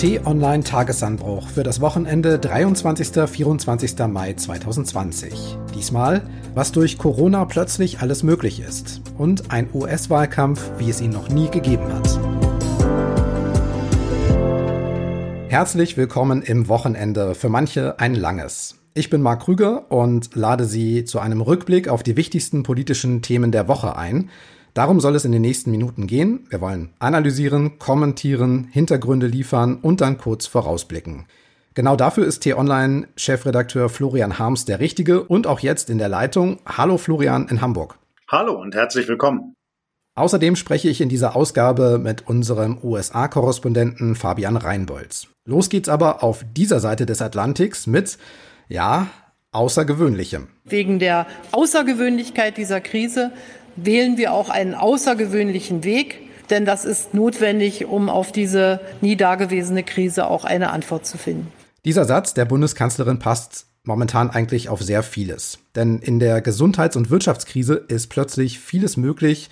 T-Online Tagesanbruch für das Wochenende 23. 24. Mai 2020. Diesmal, was durch Corona plötzlich alles möglich ist und ein US-Wahlkampf, wie es ihn noch nie gegeben hat. Herzlich willkommen im Wochenende, für manche ein langes. Ich bin Marc Krüger und lade Sie zu einem Rückblick auf die wichtigsten politischen Themen der Woche ein. Darum soll es in den nächsten Minuten gehen. Wir wollen analysieren, kommentieren, Hintergründe liefern und dann kurz vorausblicken. Genau dafür ist T-Online-Chefredakteur Florian Harms der Richtige und auch jetzt in der Leitung. Hallo Florian in Hamburg. Hallo und herzlich willkommen. Außerdem spreche ich in dieser Ausgabe mit unserem USA-Korrespondenten Fabian Reinbolz. Los geht's aber auf dieser Seite des Atlantiks mit, ja, Außergewöhnlichem. Wegen der Außergewöhnlichkeit dieser Krise wählen wir auch einen außergewöhnlichen Weg, denn das ist notwendig, um auf diese nie dagewesene Krise auch eine Antwort zu finden. Dieser Satz der Bundeskanzlerin passt momentan eigentlich auf sehr vieles. Denn in der Gesundheits- und Wirtschaftskrise ist plötzlich vieles möglich,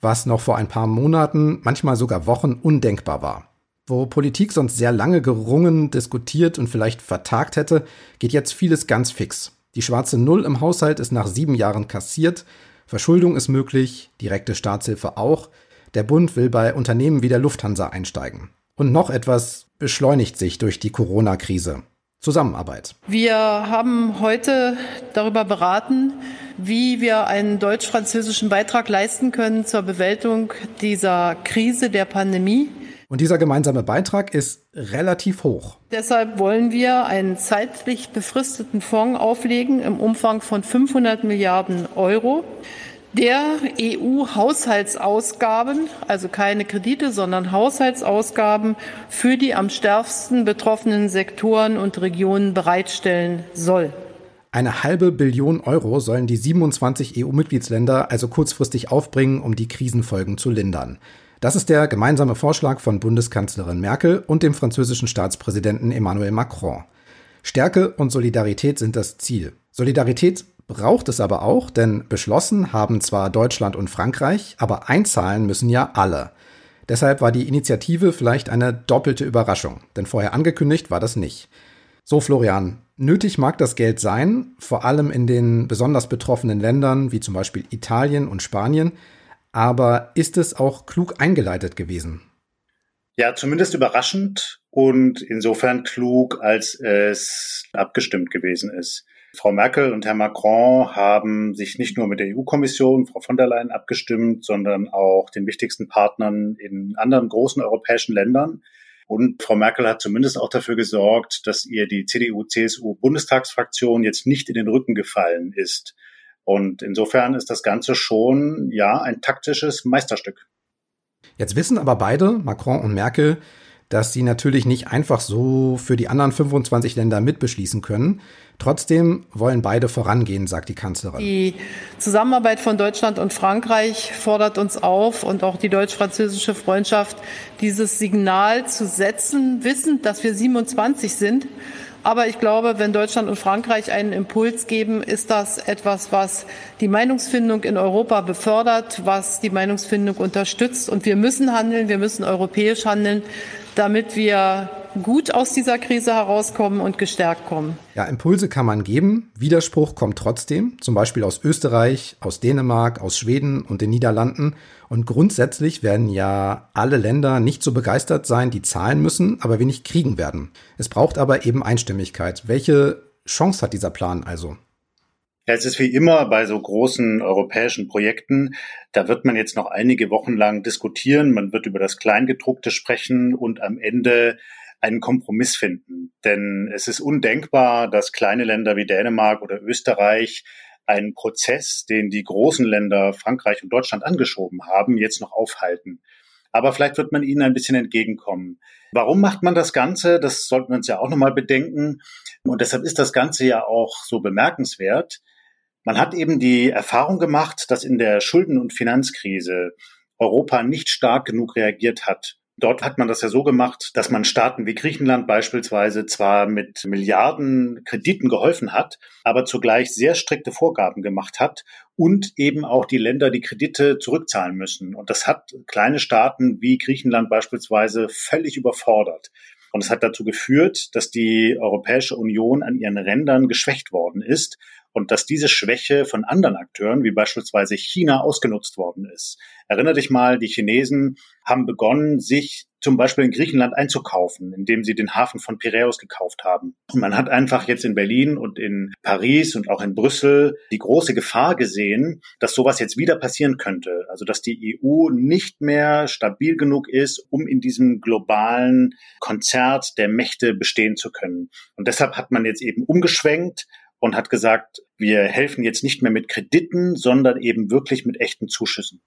was noch vor ein paar Monaten, manchmal sogar Wochen undenkbar war. Wo Politik sonst sehr lange gerungen, diskutiert und vielleicht vertagt hätte, geht jetzt vieles ganz fix. Die schwarze Null im Haushalt ist nach sieben Jahren kassiert, Verschuldung ist möglich, direkte Staatshilfe auch. Der Bund will bei Unternehmen wie der Lufthansa einsteigen. Und noch etwas beschleunigt sich durch die Corona-Krise. Zusammenarbeit. Wir haben heute darüber beraten, wie wir einen deutsch-französischen Beitrag leisten können zur Bewältigung dieser Krise der Pandemie. Und dieser gemeinsame Beitrag ist relativ hoch. Deshalb wollen wir einen zeitlich befristeten Fonds auflegen im Umfang von 500 Milliarden Euro der EU-Haushaltsausgaben, also keine Kredite, sondern Haushaltsausgaben für die am stärksten betroffenen Sektoren und Regionen bereitstellen soll. Eine halbe Billion Euro sollen die 27 EU-Mitgliedsländer also kurzfristig aufbringen, um die Krisenfolgen zu lindern. Das ist der gemeinsame Vorschlag von Bundeskanzlerin Merkel und dem französischen Staatspräsidenten Emmanuel Macron. Stärke und Solidarität sind das Ziel. Solidarität braucht es aber auch, denn beschlossen haben zwar Deutschland und Frankreich, aber einzahlen müssen ja alle. Deshalb war die Initiative vielleicht eine doppelte Überraschung, denn vorher angekündigt war das nicht. So, Florian, nötig mag das Geld sein, vor allem in den besonders betroffenen Ländern wie zum Beispiel Italien und Spanien, aber ist es auch klug eingeleitet gewesen? Ja, zumindest überraschend und insofern klug, als es abgestimmt gewesen ist. Frau Merkel und Herr Macron haben sich nicht nur mit der EU-Kommission, Frau von der Leyen, abgestimmt, sondern auch den wichtigsten Partnern in anderen großen europäischen Ländern. Und Frau Merkel hat zumindest auch dafür gesorgt, dass ihr die CDU-CSU-Bundestagsfraktion jetzt nicht in den Rücken gefallen ist. Und insofern ist das Ganze schon, ja, ein taktisches Meisterstück. Jetzt wissen aber beide, Macron und Merkel, dass sie natürlich nicht einfach so für die anderen 25 Länder mitbeschließen können. Trotzdem wollen beide vorangehen, sagt die Kanzlerin. Die Zusammenarbeit von Deutschland und Frankreich fordert uns auf und auch die deutsch-französische Freundschaft, dieses Signal zu setzen, wissend, dass wir 27 sind aber ich glaube, wenn Deutschland und Frankreich einen Impuls geben, ist das etwas, was die Meinungsfindung in Europa befördert, was die Meinungsfindung unterstützt. Und wir müssen handeln, wir müssen europäisch handeln, damit wir gut aus dieser Krise herauskommen und gestärkt kommen. Ja, Impulse kann man geben. Widerspruch kommt trotzdem, zum Beispiel aus Österreich, aus Dänemark, aus Schweden und den Niederlanden. Und grundsätzlich werden ja alle Länder nicht so begeistert sein, die zahlen müssen, aber wenig kriegen werden. Es braucht aber eben Einstimmigkeit. Welche Chance hat dieser Plan also? Ja, es ist wie immer bei so großen europäischen Projekten, da wird man jetzt noch einige Wochen lang diskutieren, man wird über das Kleingedruckte sprechen und am Ende einen Kompromiss finden. Denn es ist undenkbar, dass kleine Länder wie Dänemark oder Österreich einen Prozess, den die großen Länder Frankreich und Deutschland angeschoben haben, jetzt noch aufhalten. Aber vielleicht wird man ihnen ein bisschen entgegenkommen. Warum macht man das Ganze? Das sollten wir uns ja auch nochmal bedenken. Und deshalb ist das Ganze ja auch so bemerkenswert. Man hat eben die Erfahrung gemacht, dass in der Schulden- und Finanzkrise Europa nicht stark genug reagiert hat. Dort hat man das ja so gemacht, dass man Staaten wie Griechenland beispielsweise zwar mit Milliarden Krediten geholfen hat, aber zugleich sehr strikte Vorgaben gemacht hat und eben auch die Länder die Kredite zurückzahlen müssen. Und das hat kleine Staaten wie Griechenland beispielsweise völlig überfordert. Und es hat dazu geführt, dass die Europäische Union an ihren Rändern geschwächt worden ist und dass diese Schwäche von anderen Akteuren, wie beispielsweise China, ausgenutzt worden ist. Erinner dich mal, die Chinesen haben begonnen, sich zum Beispiel in Griechenland einzukaufen, indem sie den Hafen von Piräus gekauft haben. Und man hat einfach jetzt in Berlin und in Paris und auch in Brüssel die große Gefahr gesehen, dass sowas jetzt wieder passieren könnte. Also dass die EU nicht mehr stabil genug ist, um in diesem globalen Konzert der Mächte bestehen zu können. Und deshalb hat man jetzt eben umgeschwenkt und hat gesagt, wir helfen jetzt nicht mehr mit Krediten, sondern eben wirklich mit echten Zuschüssen.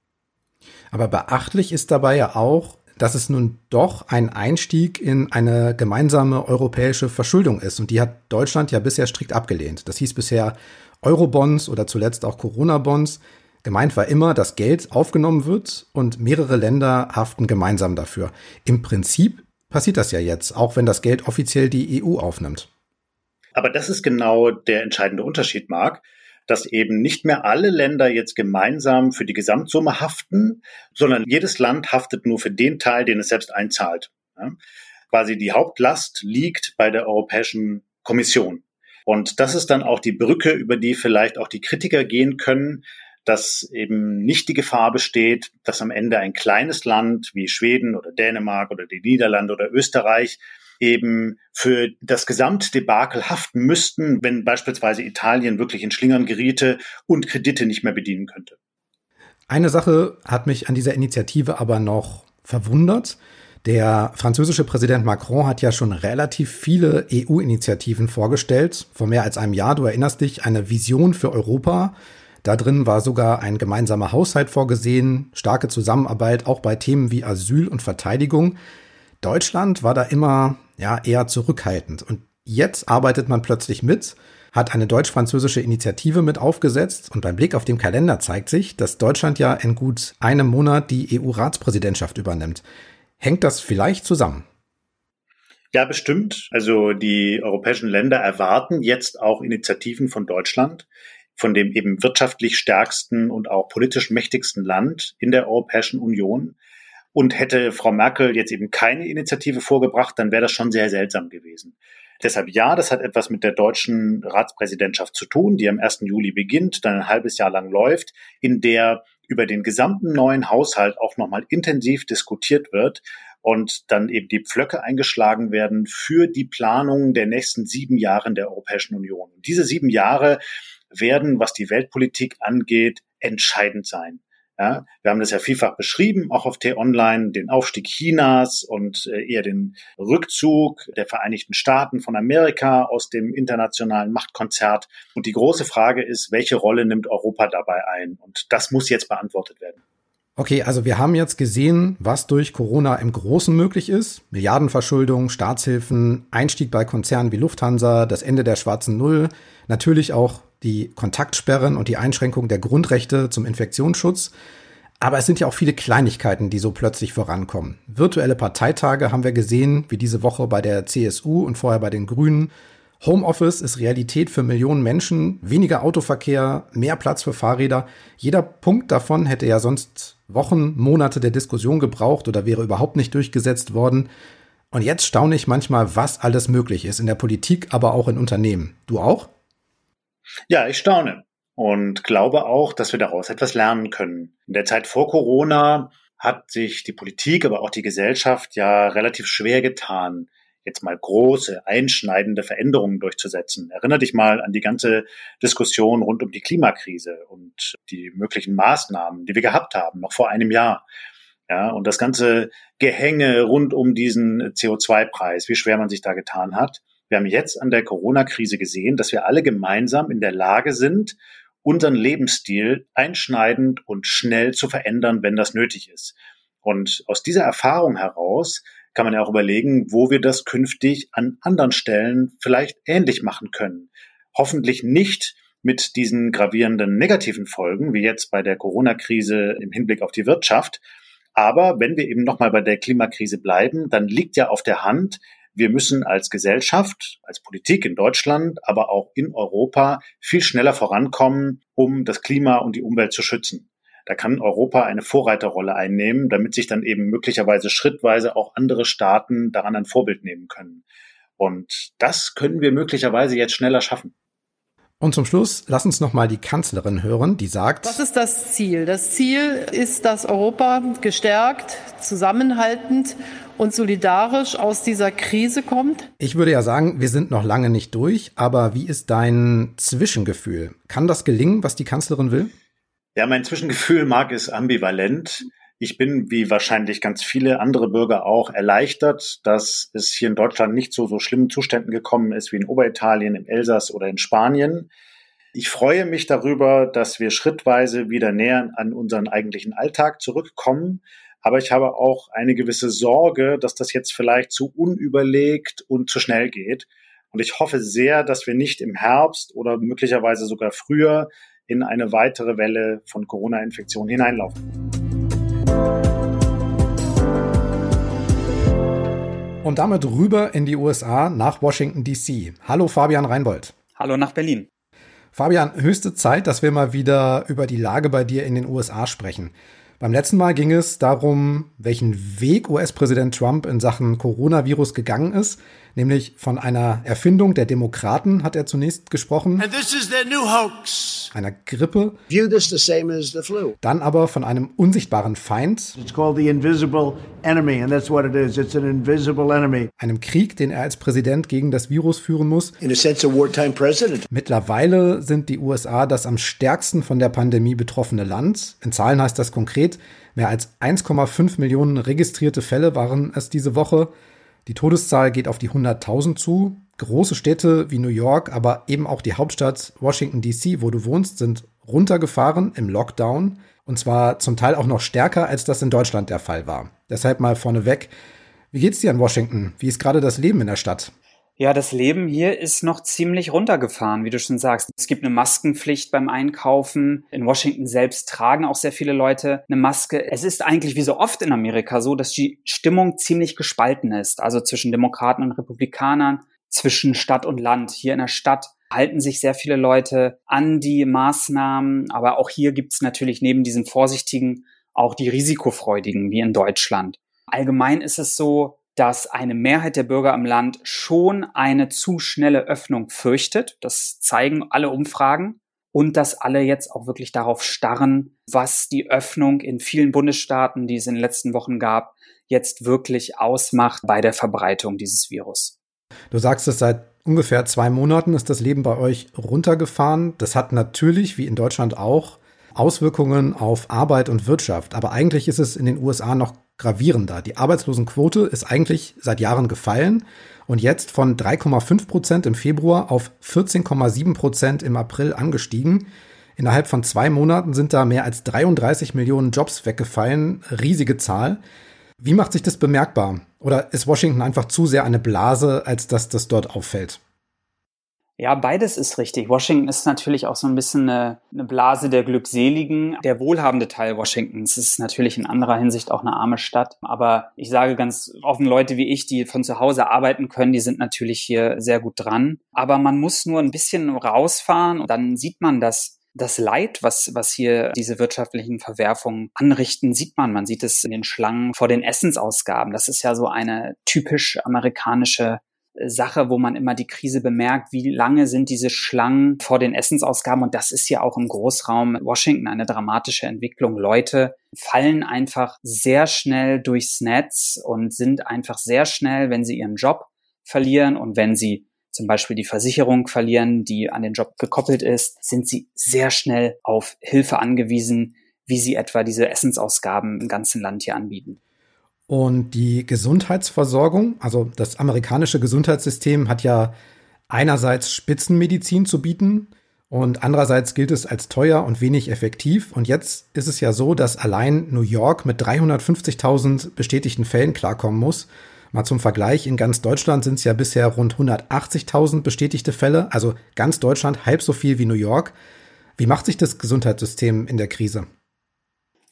Aber beachtlich ist dabei ja auch, dass es nun doch ein Einstieg in eine gemeinsame europäische Verschuldung ist. Und die hat Deutschland ja bisher strikt abgelehnt. Das hieß bisher Eurobonds oder zuletzt auch Corona-Bonds. Gemeint war immer, dass Geld aufgenommen wird und mehrere Länder haften gemeinsam dafür. Im Prinzip passiert das ja jetzt, auch wenn das Geld offiziell die EU aufnimmt. Aber das ist genau der entscheidende Unterschied, Marc, dass eben nicht mehr alle Länder jetzt gemeinsam für die Gesamtsumme haften, sondern jedes Land haftet nur für den Teil, den es selbst einzahlt. Ja? Quasi die Hauptlast liegt bei der Europäischen Kommission. Und das ist dann auch die Brücke, über die vielleicht auch die Kritiker gehen können, dass eben nicht die Gefahr besteht, dass am Ende ein kleines Land wie Schweden oder Dänemark oder die Niederlande oder Österreich eben für das Gesamtdebakel haften müssten, wenn beispielsweise Italien wirklich in Schlingern geriete und Kredite nicht mehr bedienen könnte. Eine Sache hat mich an dieser Initiative aber noch verwundert. Der französische Präsident Macron hat ja schon relativ viele EU-Initiativen vorgestellt, vor mehr als einem Jahr. Du erinnerst dich, eine Vision für Europa. Da drin war sogar ein gemeinsamer Haushalt vorgesehen, starke Zusammenarbeit auch bei Themen wie Asyl und Verteidigung. Deutschland war da immer ja eher zurückhaltend und jetzt arbeitet man plötzlich mit, hat eine deutsch-französische Initiative mit aufgesetzt und beim Blick auf den Kalender zeigt sich, dass Deutschland ja in gut einem Monat die EU-Ratspräsidentschaft übernimmt. Hängt das vielleicht zusammen? Ja, bestimmt. Also die europäischen Länder erwarten jetzt auch Initiativen von Deutschland, von dem eben wirtschaftlich stärksten und auch politisch mächtigsten Land in der Europäischen Union. Und hätte Frau Merkel jetzt eben keine Initiative vorgebracht, dann wäre das schon sehr seltsam gewesen. Deshalb ja, das hat etwas mit der deutschen Ratspräsidentschaft zu tun, die am 1. Juli beginnt, dann ein halbes Jahr lang läuft, in der über den gesamten neuen Haushalt auch nochmal intensiv diskutiert wird und dann eben die Pflöcke eingeschlagen werden für die Planung der nächsten sieben Jahre der Europäischen Union. Diese sieben Jahre werden, was die Weltpolitik angeht, entscheidend sein. Ja, wir haben das ja vielfach beschrieben, auch auf T-Online, den Aufstieg Chinas und äh, eher den Rückzug der Vereinigten Staaten von Amerika aus dem internationalen Machtkonzert. Und die große Frage ist, welche Rolle nimmt Europa dabei ein? Und das muss jetzt beantwortet werden. Okay, also wir haben jetzt gesehen, was durch Corona im Großen möglich ist. Milliardenverschuldung, Staatshilfen, Einstieg bei Konzernen wie Lufthansa, das Ende der schwarzen Null, natürlich auch die Kontaktsperren und die Einschränkung der Grundrechte zum Infektionsschutz. Aber es sind ja auch viele Kleinigkeiten, die so plötzlich vorankommen. Virtuelle Parteitage haben wir gesehen, wie diese Woche bei der CSU und vorher bei den Grünen. Homeoffice ist Realität für Millionen Menschen, weniger Autoverkehr, mehr Platz für Fahrräder. Jeder Punkt davon hätte ja sonst Wochen, Monate der Diskussion gebraucht oder wäre überhaupt nicht durchgesetzt worden. Und jetzt staune ich manchmal, was alles möglich ist in der Politik, aber auch in Unternehmen. Du auch? Ja, ich staune und glaube auch, dass wir daraus etwas lernen können. In der Zeit vor Corona hat sich die Politik, aber auch die Gesellschaft ja relativ schwer getan, jetzt mal große, einschneidende Veränderungen durchzusetzen. Erinner dich mal an die ganze Diskussion rund um die Klimakrise und die möglichen Maßnahmen, die wir gehabt haben, noch vor einem Jahr. Ja, und das ganze Gehänge rund um diesen CO2-Preis, wie schwer man sich da getan hat. Wir haben jetzt an der Corona-Krise gesehen, dass wir alle gemeinsam in der Lage sind, unseren Lebensstil einschneidend und schnell zu verändern, wenn das nötig ist. Und aus dieser Erfahrung heraus kann man ja auch überlegen, wo wir das künftig an anderen Stellen vielleicht ähnlich machen können. Hoffentlich nicht mit diesen gravierenden negativen Folgen, wie jetzt bei der Corona-Krise im Hinblick auf die Wirtschaft. Aber wenn wir eben nochmal bei der Klimakrise bleiben, dann liegt ja auf der Hand, wir müssen als Gesellschaft, als Politik in Deutschland, aber auch in Europa viel schneller vorankommen, um das Klima und die Umwelt zu schützen. Da kann Europa eine Vorreiterrolle einnehmen, damit sich dann eben möglicherweise schrittweise auch andere Staaten daran ein Vorbild nehmen können. Und das können wir möglicherweise jetzt schneller schaffen. Und zum Schluss, lass uns noch mal die Kanzlerin hören, die sagt: Was ist das Ziel? Das Ziel ist, dass Europa gestärkt, zusammenhaltend und solidarisch aus dieser Krise kommt? Ich würde ja sagen, wir sind noch lange nicht durch, aber wie ist dein Zwischengefühl? Kann das gelingen, was die Kanzlerin will? Ja, mein Zwischengefühl mag es ambivalent. Ich bin, wie wahrscheinlich ganz viele andere Bürger auch, erleichtert, dass es hier in Deutschland nicht zu so schlimmen Zuständen gekommen ist wie in Oberitalien, im Elsass oder in Spanien. Ich freue mich darüber, dass wir schrittweise wieder näher an unseren eigentlichen Alltag zurückkommen. Aber ich habe auch eine gewisse Sorge, dass das jetzt vielleicht zu unüberlegt und zu schnell geht. Und ich hoffe sehr, dass wir nicht im Herbst oder möglicherweise sogar früher in eine weitere Welle von Corona-Infektionen hineinlaufen. Und damit rüber in die USA nach Washington, DC. Hallo Fabian Reinbold. Hallo nach Berlin. Fabian, höchste Zeit, dass wir mal wieder über die Lage bei dir in den USA sprechen. Beim letzten Mal ging es darum, welchen Weg US-Präsident Trump in Sachen Coronavirus gegangen ist nämlich von einer Erfindung der Demokraten hat er zunächst gesprochen. Einer Grippe. Dann aber von einem unsichtbaren Feind. Einem Krieg, den er als Präsident gegen das Virus führen muss. Mittlerweile sind die USA das am stärksten von der Pandemie betroffene Land. In Zahlen heißt das konkret, mehr als 1,5 Millionen registrierte Fälle waren es diese Woche. Die Todeszahl geht auf die 100.000 zu. Große Städte wie New York, aber eben auch die Hauptstadt Washington DC, wo du wohnst, sind runtergefahren im Lockdown. Und zwar zum Teil auch noch stärker, als das in Deutschland der Fall war. Deshalb mal vorneweg. Wie geht's dir in Washington? Wie ist gerade das Leben in der Stadt? Ja, das Leben hier ist noch ziemlich runtergefahren, wie du schon sagst. Es gibt eine Maskenpflicht beim Einkaufen. In Washington selbst tragen auch sehr viele Leute eine Maske. Es ist eigentlich wie so oft in Amerika so, dass die Stimmung ziemlich gespalten ist. Also zwischen Demokraten und Republikanern, zwischen Stadt und Land. Hier in der Stadt halten sich sehr viele Leute an die Maßnahmen. Aber auch hier gibt es natürlich neben diesen Vorsichtigen auch die Risikofreudigen, wie in Deutschland. Allgemein ist es so, dass eine Mehrheit der Bürger im Land schon eine zu schnelle Öffnung fürchtet. Das zeigen alle Umfragen. Und dass alle jetzt auch wirklich darauf starren, was die Öffnung in vielen Bundesstaaten, die es in den letzten Wochen gab, jetzt wirklich ausmacht bei der Verbreitung dieses Virus. Du sagst es seit ungefähr zwei Monaten ist das Leben bei euch runtergefahren. Das hat natürlich, wie in Deutschland auch, Auswirkungen auf Arbeit und Wirtschaft. Aber eigentlich ist es in den USA noch gravierender. Die Arbeitslosenquote ist eigentlich seit Jahren gefallen und jetzt von 3,5 Prozent im Februar auf 14,7 Prozent im April angestiegen. Innerhalb von zwei Monaten sind da mehr als 33 Millionen Jobs weggefallen. Riesige Zahl. Wie macht sich das bemerkbar? Oder ist Washington einfach zu sehr eine Blase, als dass das dort auffällt? Ja, beides ist richtig. Washington ist natürlich auch so ein bisschen eine, eine, Blase der Glückseligen. Der wohlhabende Teil Washingtons ist natürlich in anderer Hinsicht auch eine arme Stadt. Aber ich sage ganz offen, Leute wie ich, die von zu Hause arbeiten können, die sind natürlich hier sehr gut dran. Aber man muss nur ein bisschen rausfahren und dann sieht man das das Leid, was, was hier diese wirtschaftlichen Verwerfungen anrichten, sieht man. Man sieht es in den Schlangen vor den Essensausgaben. Das ist ja so eine typisch amerikanische Sache, wo man immer die Krise bemerkt, wie lange sind diese Schlangen vor den Essensausgaben. Und das ist ja auch im Großraum Washington eine dramatische Entwicklung. Leute fallen einfach sehr schnell durchs Netz und sind einfach sehr schnell, wenn sie ihren Job verlieren und wenn sie zum Beispiel die Versicherung verlieren, die an den Job gekoppelt ist, sind sie sehr schnell auf Hilfe angewiesen, wie sie etwa diese Essensausgaben im ganzen Land hier anbieten. Und die Gesundheitsversorgung, also das amerikanische Gesundheitssystem hat ja einerseits Spitzenmedizin zu bieten und andererseits gilt es als teuer und wenig effektiv. Und jetzt ist es ja so, dass allein New York mit 350.000 bestätigten Fällen klarkommen muss. Mal zum Vergleich, in ganz Deutschland sind es ja bisher rund 180.000 bestätigte Fälle, also ganz Deutschland halb so viel wie New York. Wie macht sich das Gesundheitssystem in der Krise?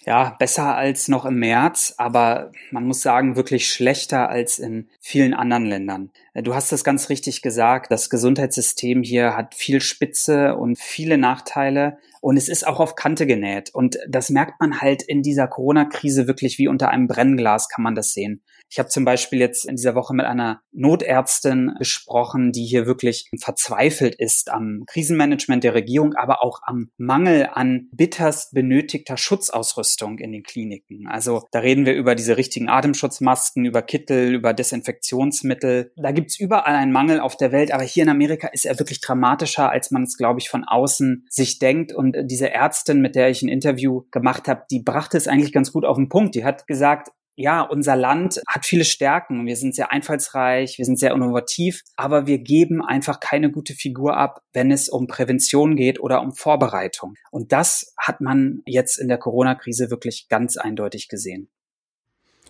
Ja, besser als noch im März, aber man muss sagen, wirklich schlechter als in vielen anderen Ländern. Du hast das ganz richtig gesagt. Das Gesundheitssystem hier hat viel Spitze und viele Nachteile. Und es ist auch auf Kante genäht. Und das merkt man halt in dieser Corona-Krise wirklich wie unter einem Brennglas kann man das sehen. Ich habe zum Beispiel jetzt in dieser Woche mit einer Notärztin gesprochen, die hier wirklich verzweifelt ist am Krisenmanagement der Regierung, aber auch am Mangel an bitterst benötigter Schutzausrüstung in den Kliniken. Also da reden wir über diese richtigen Atemschutzmasken, über Kittel, über Desinfektionsmittel. Da gibt's überall einen Mangel auf der Welt, aber hier in Amerika ist er wirklich dramatischer, als man es, glaube ich, von außen sich denkt. Und diese Ärztin, mit der ich ein Interview gemacht habe, die brachte es eigentlich ganz gut auf den Punkt. Die hat gesagt, ja, unser Land hat viele Stärken. Wir sind sehr einfallsreich, wir sind sehr innovativ, aber wir geben einfach keine gute Figur ab, wenn es um Prävention geht oder um Vorbereitung. Und das hat man jetzt in der Corona-Krise wirklich ganz eindeutig gesehen.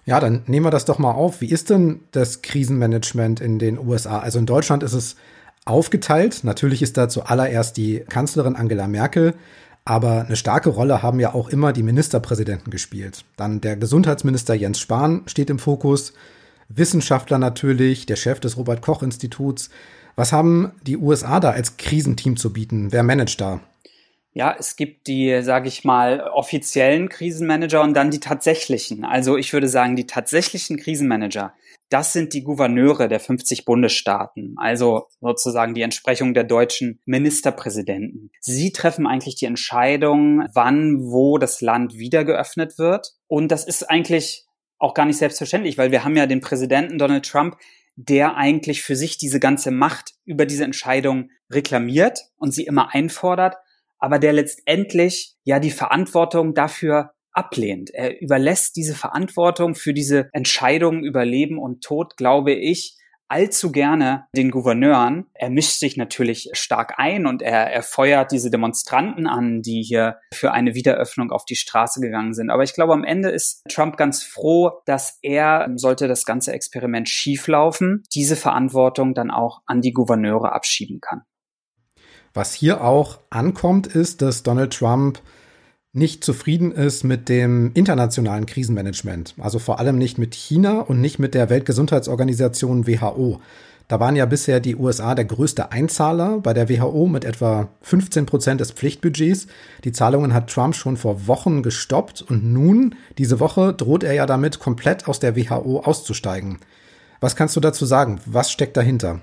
Ja, dann nehmen wir das doch mal auf. Wie ist denn das Krisenmanagement in den USA? Also in Deutschland ist es aufgeteilt. Natürlich ist da zuallererst die Kanzlerin Angela Merkel aber eine starke Rolle haben ja auch immer die Ministerpräsidenten gespielt. Dann der Gesundheitsminister Jens Spahn steht im Fokus, Wissenschaftler natürlich, der Chef des Robert Koch Instituts. Was haben die USA da als Krisenteam zu bieten? Wer managt da? Ja, es gibt die, sage ich mal, offiziellen Krisenmanager und dann die tatsächlichen. Also ich würde sagen, die tatsächlichen Krisenmanager, das sind die Gouverneure der 50 Bundesstaaten, also sozusagen die Entsprechung der deutschen Ministerpräsidenten. Sie treffen eigentlich die Entscheidung, wann, wo das Land wieder geöffnet wird. Und das ist eigentlich auch gar nicht selbstverständlich, weil wir haben ja den Präsidenten Donald Trump, der eigentlich für sich diese ganze Macht über diese Entscheidung reklamiert und sie immer einfordert aber der letztendlich ja die Verantwortung dafür ablehnt. Er überlässt diese Verantwortung für diese Entscheidungen über Leben und Tod, glaube ich, allzu gerne den Gouverneuren. Er mischt sich natürlich stark ein und er, er feuert diese Demonstranten an, die hier für eine Wiederöffnung auf die Straße gegangen sind. Aber ich glaube, am Ende ist Trump ganz froh, dass er, sollte das ganze Experiment schieflaufen, diese Verantwortung dann auch an die Gouverneure abschieben kann. Was hier auch ankommt, ist, dass Donald Trump nicht zufrieden ist mit dem internationalen Krisenmanagement. Also vor allem nicht mit China und nicht mit der Weltgesundheitsorganisation WHO. Da waren ja bisher die USA der größte Einzahler bei der WHO mit etwa 15 Prozent des Pflichtbudgets. Die Zahlungen hat Trump schon vor Wochen gestoppt und nun, diese Woche, droht er ja damit, komplett aus der WHO auszusteigen. Was kannst du dazu sagen? Was steckt dahinter?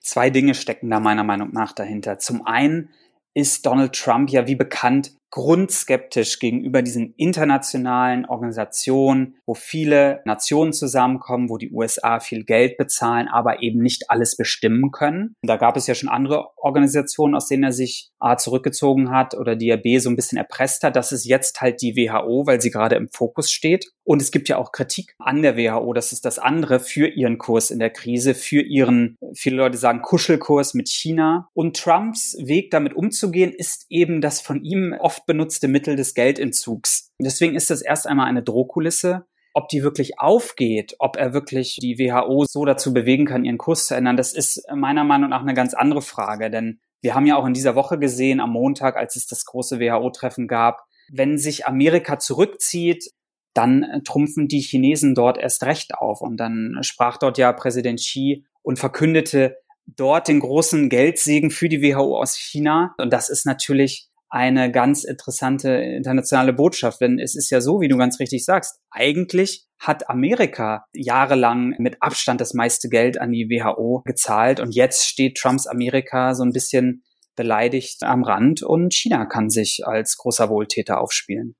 Zwei Dinge stecken da meiner Meinung nach dahinter. Zum einen ist Donald Trump ja wie bekannt grundskeptisch gegenüber diesen internationalen Organisationen, wo viele Nationen zusammenkommen, wo die USA viel Geld bezahlen, aber eben nicht alles bestimmen können. Da gab es ja schon andere Organisationen, aus denen er sich A zurückgezogen hat oder die er B so ein bisschen erpresst hat. Das ist jetzt halt die WHO, weil sie gerade im Fokus steht. Und es gibt ja auch Kritik an der WHO, das ist das andere für ihren Kurs in der Krise, für ihren, viele Leute sagen, Kuschelkurs mit China. Und Trumps Weg damit umzugehen, ist eben das von ihm oft benutzte Mittel des Geldentzugs. Deswegen ist das erst einmal eine Drohkulisse. Ob die wirklich aufgeht, ob er wirklich die WHO so dazu bewegen kann, ihren Kurs zu ändern, das ist meiner Meinung nach eine ganz andere Frage. Denn wir haben ja auch in dieser Woche gesehen, am Montag, als es das große WHO-Treffen gab, wenn sich Amerika zurückzieht, dann trumpfen die Chinesen dort erst recht auf. Und dann sprach dort ja Präsident Xi und verkündete dort den großen Geldsegen für die WHO aus China. Und das ist natürlich eine ganz interessante internationale Botschaft. Denn es ist ja so, wie du ganz richtig sagst, eigentlich hat Amerika jahrelang mit Abstand das meiste Geld an die WHO gezahlt und jetzt steht Trumps Amerika so ein bisschen beleidigt am Rand und China kann sich als großer Wohltäter aufspielen.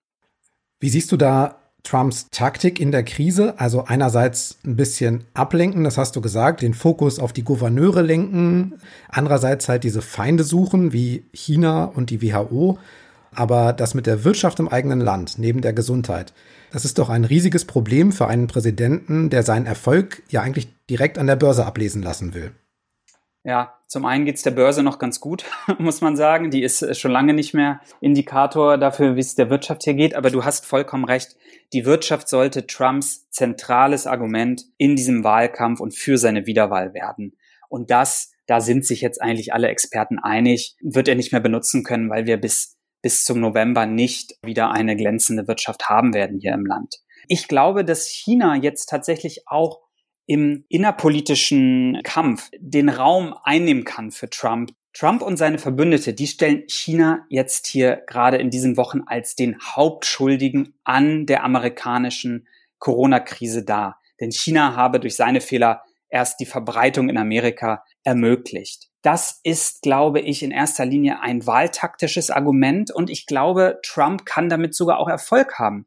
Wie siehst du da Trumps Taktik in der Krise. Also einerseits ein bisschen ablenken, das hast du gesagt, den Fokus auf die Gouverneure lenken. Andererseits halt diese Feinde suchen, wie China und die WHO. Aber das mit der Wirtschaft im eigenen Land, neben der Gesundheit, das ist doch ein riesiges Problem für einen Präsidenten, der seinen Erfolg ja eigentlich direkt an der Börse ablesen lassen will. Ja, zum einen geht's der Börse noch ganz gut, muss man sagen. Die ist schon lange nicht mehr Indikator dafür, wie es der Wirtschaft hier geht. Aber du hast vollkommen recht. Die Wirtschaft sollte Trumps zentrales Argument in diesem Wahlkampf und für seine Wiederwahl werden. Und das, da sind sich jetzt eigentlich alle Experten einig, wird er nicht mehr benutzen können, weil wir bis, bis zum November nicht wieder eine glänzende Wirtschaft haben werden hier im Land. Ich glaube, dass China jetzt tatsächlich auch im innerpolitischen Kampf den Raum einnehmen kann für Trump. Trump und seine Verbündete, die stellen China jetzt hier gerade in diesen Wochen als den Hauptschuldigen an der amerikanischen Corona-Krise dar. Denn China habe durch seine Fehler erst die Verbreitung in Amerika ermöglicht. Das ist, glaube ich, in erster Linie ein wahltaktisches Argument und ich glaube, Trump kann damit sogar auch Erfolg haben.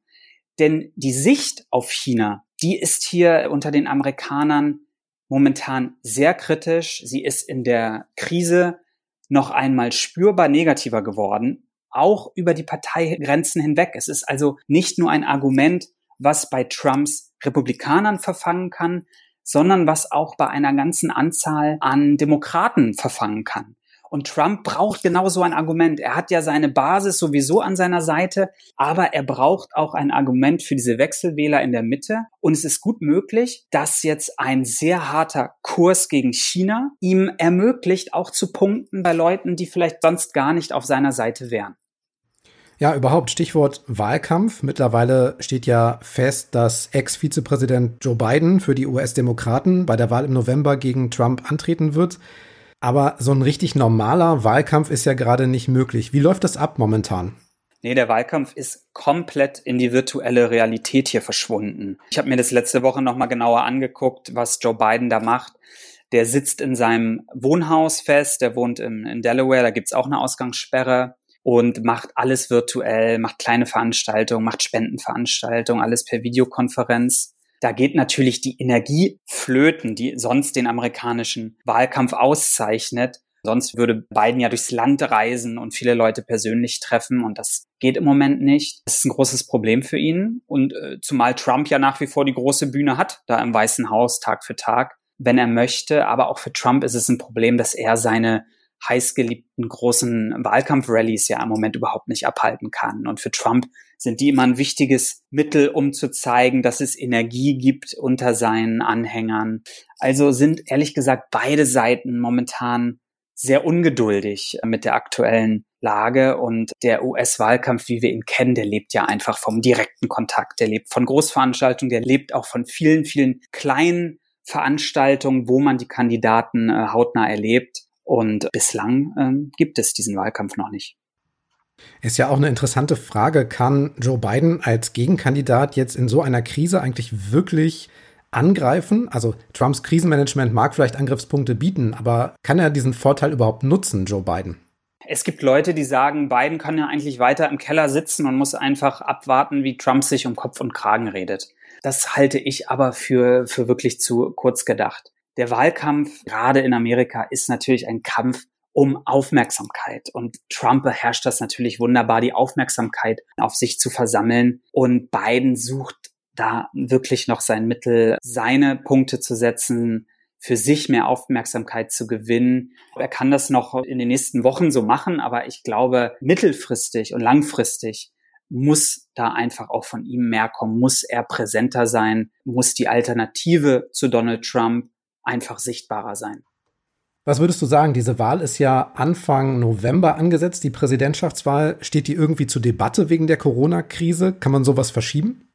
Denn die Sicht auf China, die ist hier unter den Amerikanern momentan sehr kritisch. Sie ist in der Krise noch einmal spürbar negativer geworden, auch über die Parteigrenzen hinweg. Es ist also nicht nur ein Argument, was bei Trumps Republikanern verfangen kann, sondern was auch bei einer ganzen Anzahl an Demokraten verfangen kann. Und Trump braucht genau so ein Argument. Er hat ja seine Basis sowieso an seiner Seite, aber er braucht auch ein Argument für diese Wechselwähler in der Mitte. Und es ist gut möglich, dass jetzt ein sehr harter Kurs gegen China ihm ermöglicht, auch zu punkten bei Leuten, die vielleicht sonst gar nicht auf seiner Seite wären. Ja, überhaupt Stichwort Wahlkampf. Mittlerweile steht ja fest, dass Ex-Vizepräsident Joe Biden für die US-Demokraten bei der Wahl im November gegen Trump antreten wird. Aber so ein richtig normaler Wahlkampf ist ja gerade nicht möglich. Wie läuft das ab momentan? Nee, der Wahlkampf ist komplett in die virtuelle Realität hier verschwunden. Ich habe mir das letzte Woche nochmal genauer angeguckt, was Joe Biden da macht. Der sitzt in seinem Wohnhaus fest, der wohnt in, in Delaware, da gibt's auch eine Ausgangssperre und macht alles virtuell, macht kleine Veranstaltungen, macht Spendenveranstaltungen, alles per Videokonferenz. Da geht natürlich die Energie flöten, die sonst den amerikanischen Wahlkampf auszeichnet. Sonst würde Biden ja durchs Land reisen und viele Leute persönlich treffen und das geht im Moment nicht. Das ist ein großes Problem für ihn und äh, zumal Trump ja nach wie vor die große Bühne hat, da im Weißen Haus Tag für Tag, wenn er möchte. Aber auch für Trump ist es ein Problem, dass er seine heißgeliebten großen Wahlkampf-Rallies ja im Moment überhaupt nicht abhalten kann. Und für Trump sind die immer ein wichtiges Mittel, um zu zeigen, dass es Energie gibt unter seinen Anhängern. Also sind ehrlich gesagt beide Seiten momentan sehr ungeduldig mit der aktuellen Lage und der US-Wahlkampf, wie wir ihn kennen, der lebt ja einfach vom direkten Kontakt, der lebt von Großveranstaltungen, der lebt auch von vielen, vielen kleinen Veranstaltungen, wo man die Kandidaten äh, hautnah erlebt. Und bislang ähm, gibt es diesen Wahlkampf noch nicht. Ist ja auch eine interessante Frage. Kann Joe Biden als Gegenkandidat jetzt in so einer Krise eigentlich wirklich angreifen? Also Trumps Krisenmanagement mag vielleicht Angriffspunkte bieten, aber kann er diesen Vorteil überhaupt nutzen, Joe Biden? Es gibt Leute, die sagen, Biden kann ja eigentlich weiter im Keller sitzen und muss einfach abwarten, wie Trump sich um Kopf und Kragen redet. Das halte ich aber für, für wirklich zu kurz gedacht. Der Wahlkampf, gerade in Amerika, ist natürlich ein Kampf um Aufmerksamkeit. Und Trump beherrscht das natürlich wunderbar, die Aufmerksamkeit auf sich zu versammeln. Und Biden sucht da wirklich noch sein Mittel, seine Punkte zu setzen, für sich mehr Aufmerksamkeit zu gewinnen. Er kann das noch in den nächsten Wochen so machen, aber ich glaube, mittelfristig und langfristig muss da einfach auch von ihm mehr kommen, muss er präsenter sein, muss die Alternative zu Donald Trump einfach sichtbarer sein. Was würdest du sagen? Diese Wahl ist ja Anfang November angesetzt, die Präsidentschaftswahl. Steht die irgendwie zur Debatte wegen der Corona-Krise? Kann man sowas verschieben?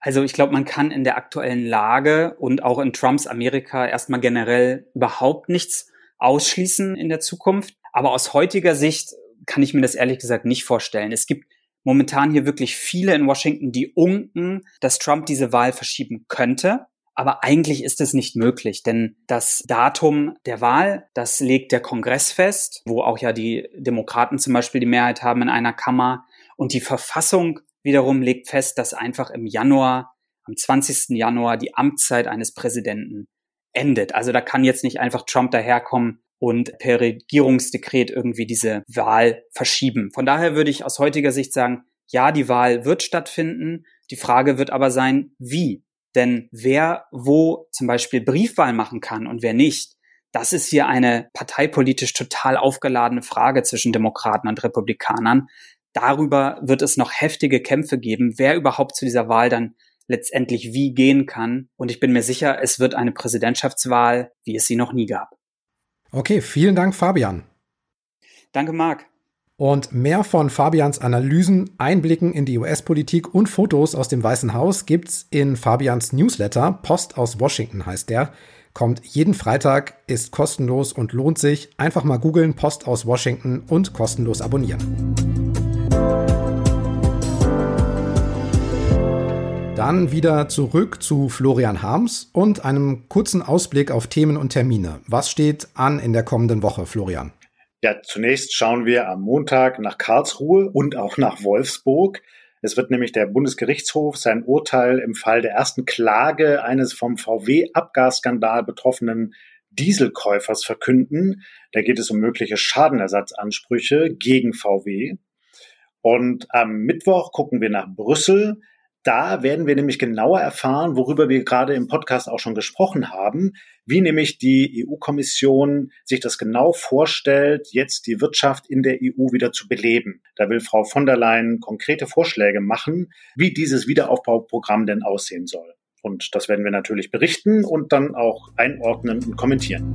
Also ich glaube, man kann in der aktuellen Lage und auch in Trumps Amerika erstmal generell überhaupt nichts ausschließen in der Zukunft. Aber aus heutiger Sicht kann ich mir das ehrlich gesagt nicht vorstellen. Es gibt momentan hier wirklich viele in Washington, die unken, dass Trump diese Wahl verschieben könnte. Aber eigentlich ist es nicht möglich, denn das Datum der Wahl, das legt der Kongress fest, wo auch ja die Demokraten zum Beispiel die Mehrheit haben in einer Kammer. Und die Verfassung wiederum legt fest, dass einfach im Januar, am 20. Januar, die Amtszeit eines Präsidenten endet. Also da kann jetzt nicht einfach Trump daherkommen und per Regierungsdekret irgendwie diese Wahl verschieben. Von daher würde ich aus heutiger Sicht sagen, ja, die Wahl wird stattfinden. Die Frage wird aber sein, wie. Denn wer wo zum Beispiel Briefwahl machen kann und wer nicht, das ist hier eine parteipolitisch total aufgeladene Frage zwischen Demokraten und Republikanern. Darüber wird es noch heftige Kämpfe geben, wer überhaupt zu dieser Wahl dann letztendlich wie gehen kann. Und ich bin mir sicher, es wird eine Präsidentschaftswahl, wie es sie noch nie gab. Okay, vielen Dank, Fabian. Danke, Marc. Und mehr von Fabians Analysen, Einblicken in die US-Politik und Fotos aus dem Weißen Haus gibt's in Fabians Newsletter. Post aus Washington heißt der. Kommt jeden Freitag, ist kostenlos und lohnt sich. Einfach mal googeln, Post aus Washington und kostenlos abonnieren. Dann wieder zurück zu Florian Harms und einem kurzen Ausblick auf Themen und Termine. Was steht an in der kommenden Woche, Florian? Ja, zunächst schauen wir am Montag nach Karlsruhe und auch nach Wolfsburg. Es wird nämlich der Bundesgerichtshof sein Urteil im Fall der ersten Klage eines vom VW-Abgasskandal betroffenen Dieselkäufers verkünden. Da geht es um mögliche Schadenersatzansprüche gegen VW. Und am Mittwoch gucken wir nach Brüssel. Da werden wir nämlich genauer erfahren, worüber wir gerade im Podcast auch schon gesprochen haben, wie nämlich die EU-Kommission sich das genau vorstellt, jetzt die Wirtschaft in der EU wieder zu beleben. Da will Frau von der Leyen konkrete Vorschläge machen, wie dieses Wiederaufbauprogramm denn aussehen soll. Und das werden wir natürlich berichten und dann auch einordnen und kommentieren.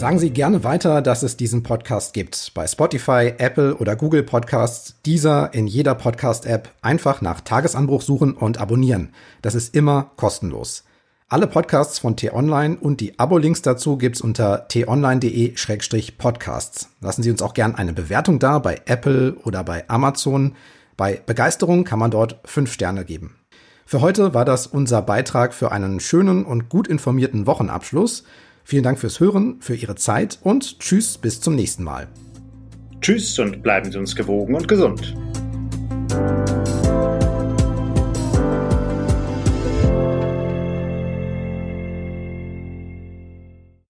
Sagen Sie gerne weiter, dass es diesen Podcast gibt. Bei Spotify, Apple oder Google Podcasts, dieser in jeder Podcast-App einfach nach Tagesanbruch suchen und abonnieren. Das ist immer kostenlos. Alle Podcasts von T-Online und die Abo-Links dazu gibt's unter t-online.de-podcasts. Lassen Sie uns auch gerne eine Bewertung da bei Apple oder bei Amazon. Bei Begeisterung kann man dort fünf Sterne geben. Für heute war das unser Beitrag für einen schönen und gut informierten Wochenabschluss. Vielen Dank fürs Hören, für Ihre Zeit und tschüss bis zum nächsten Mal. Tschüss und bleiben Sie uns gewogen und gesund.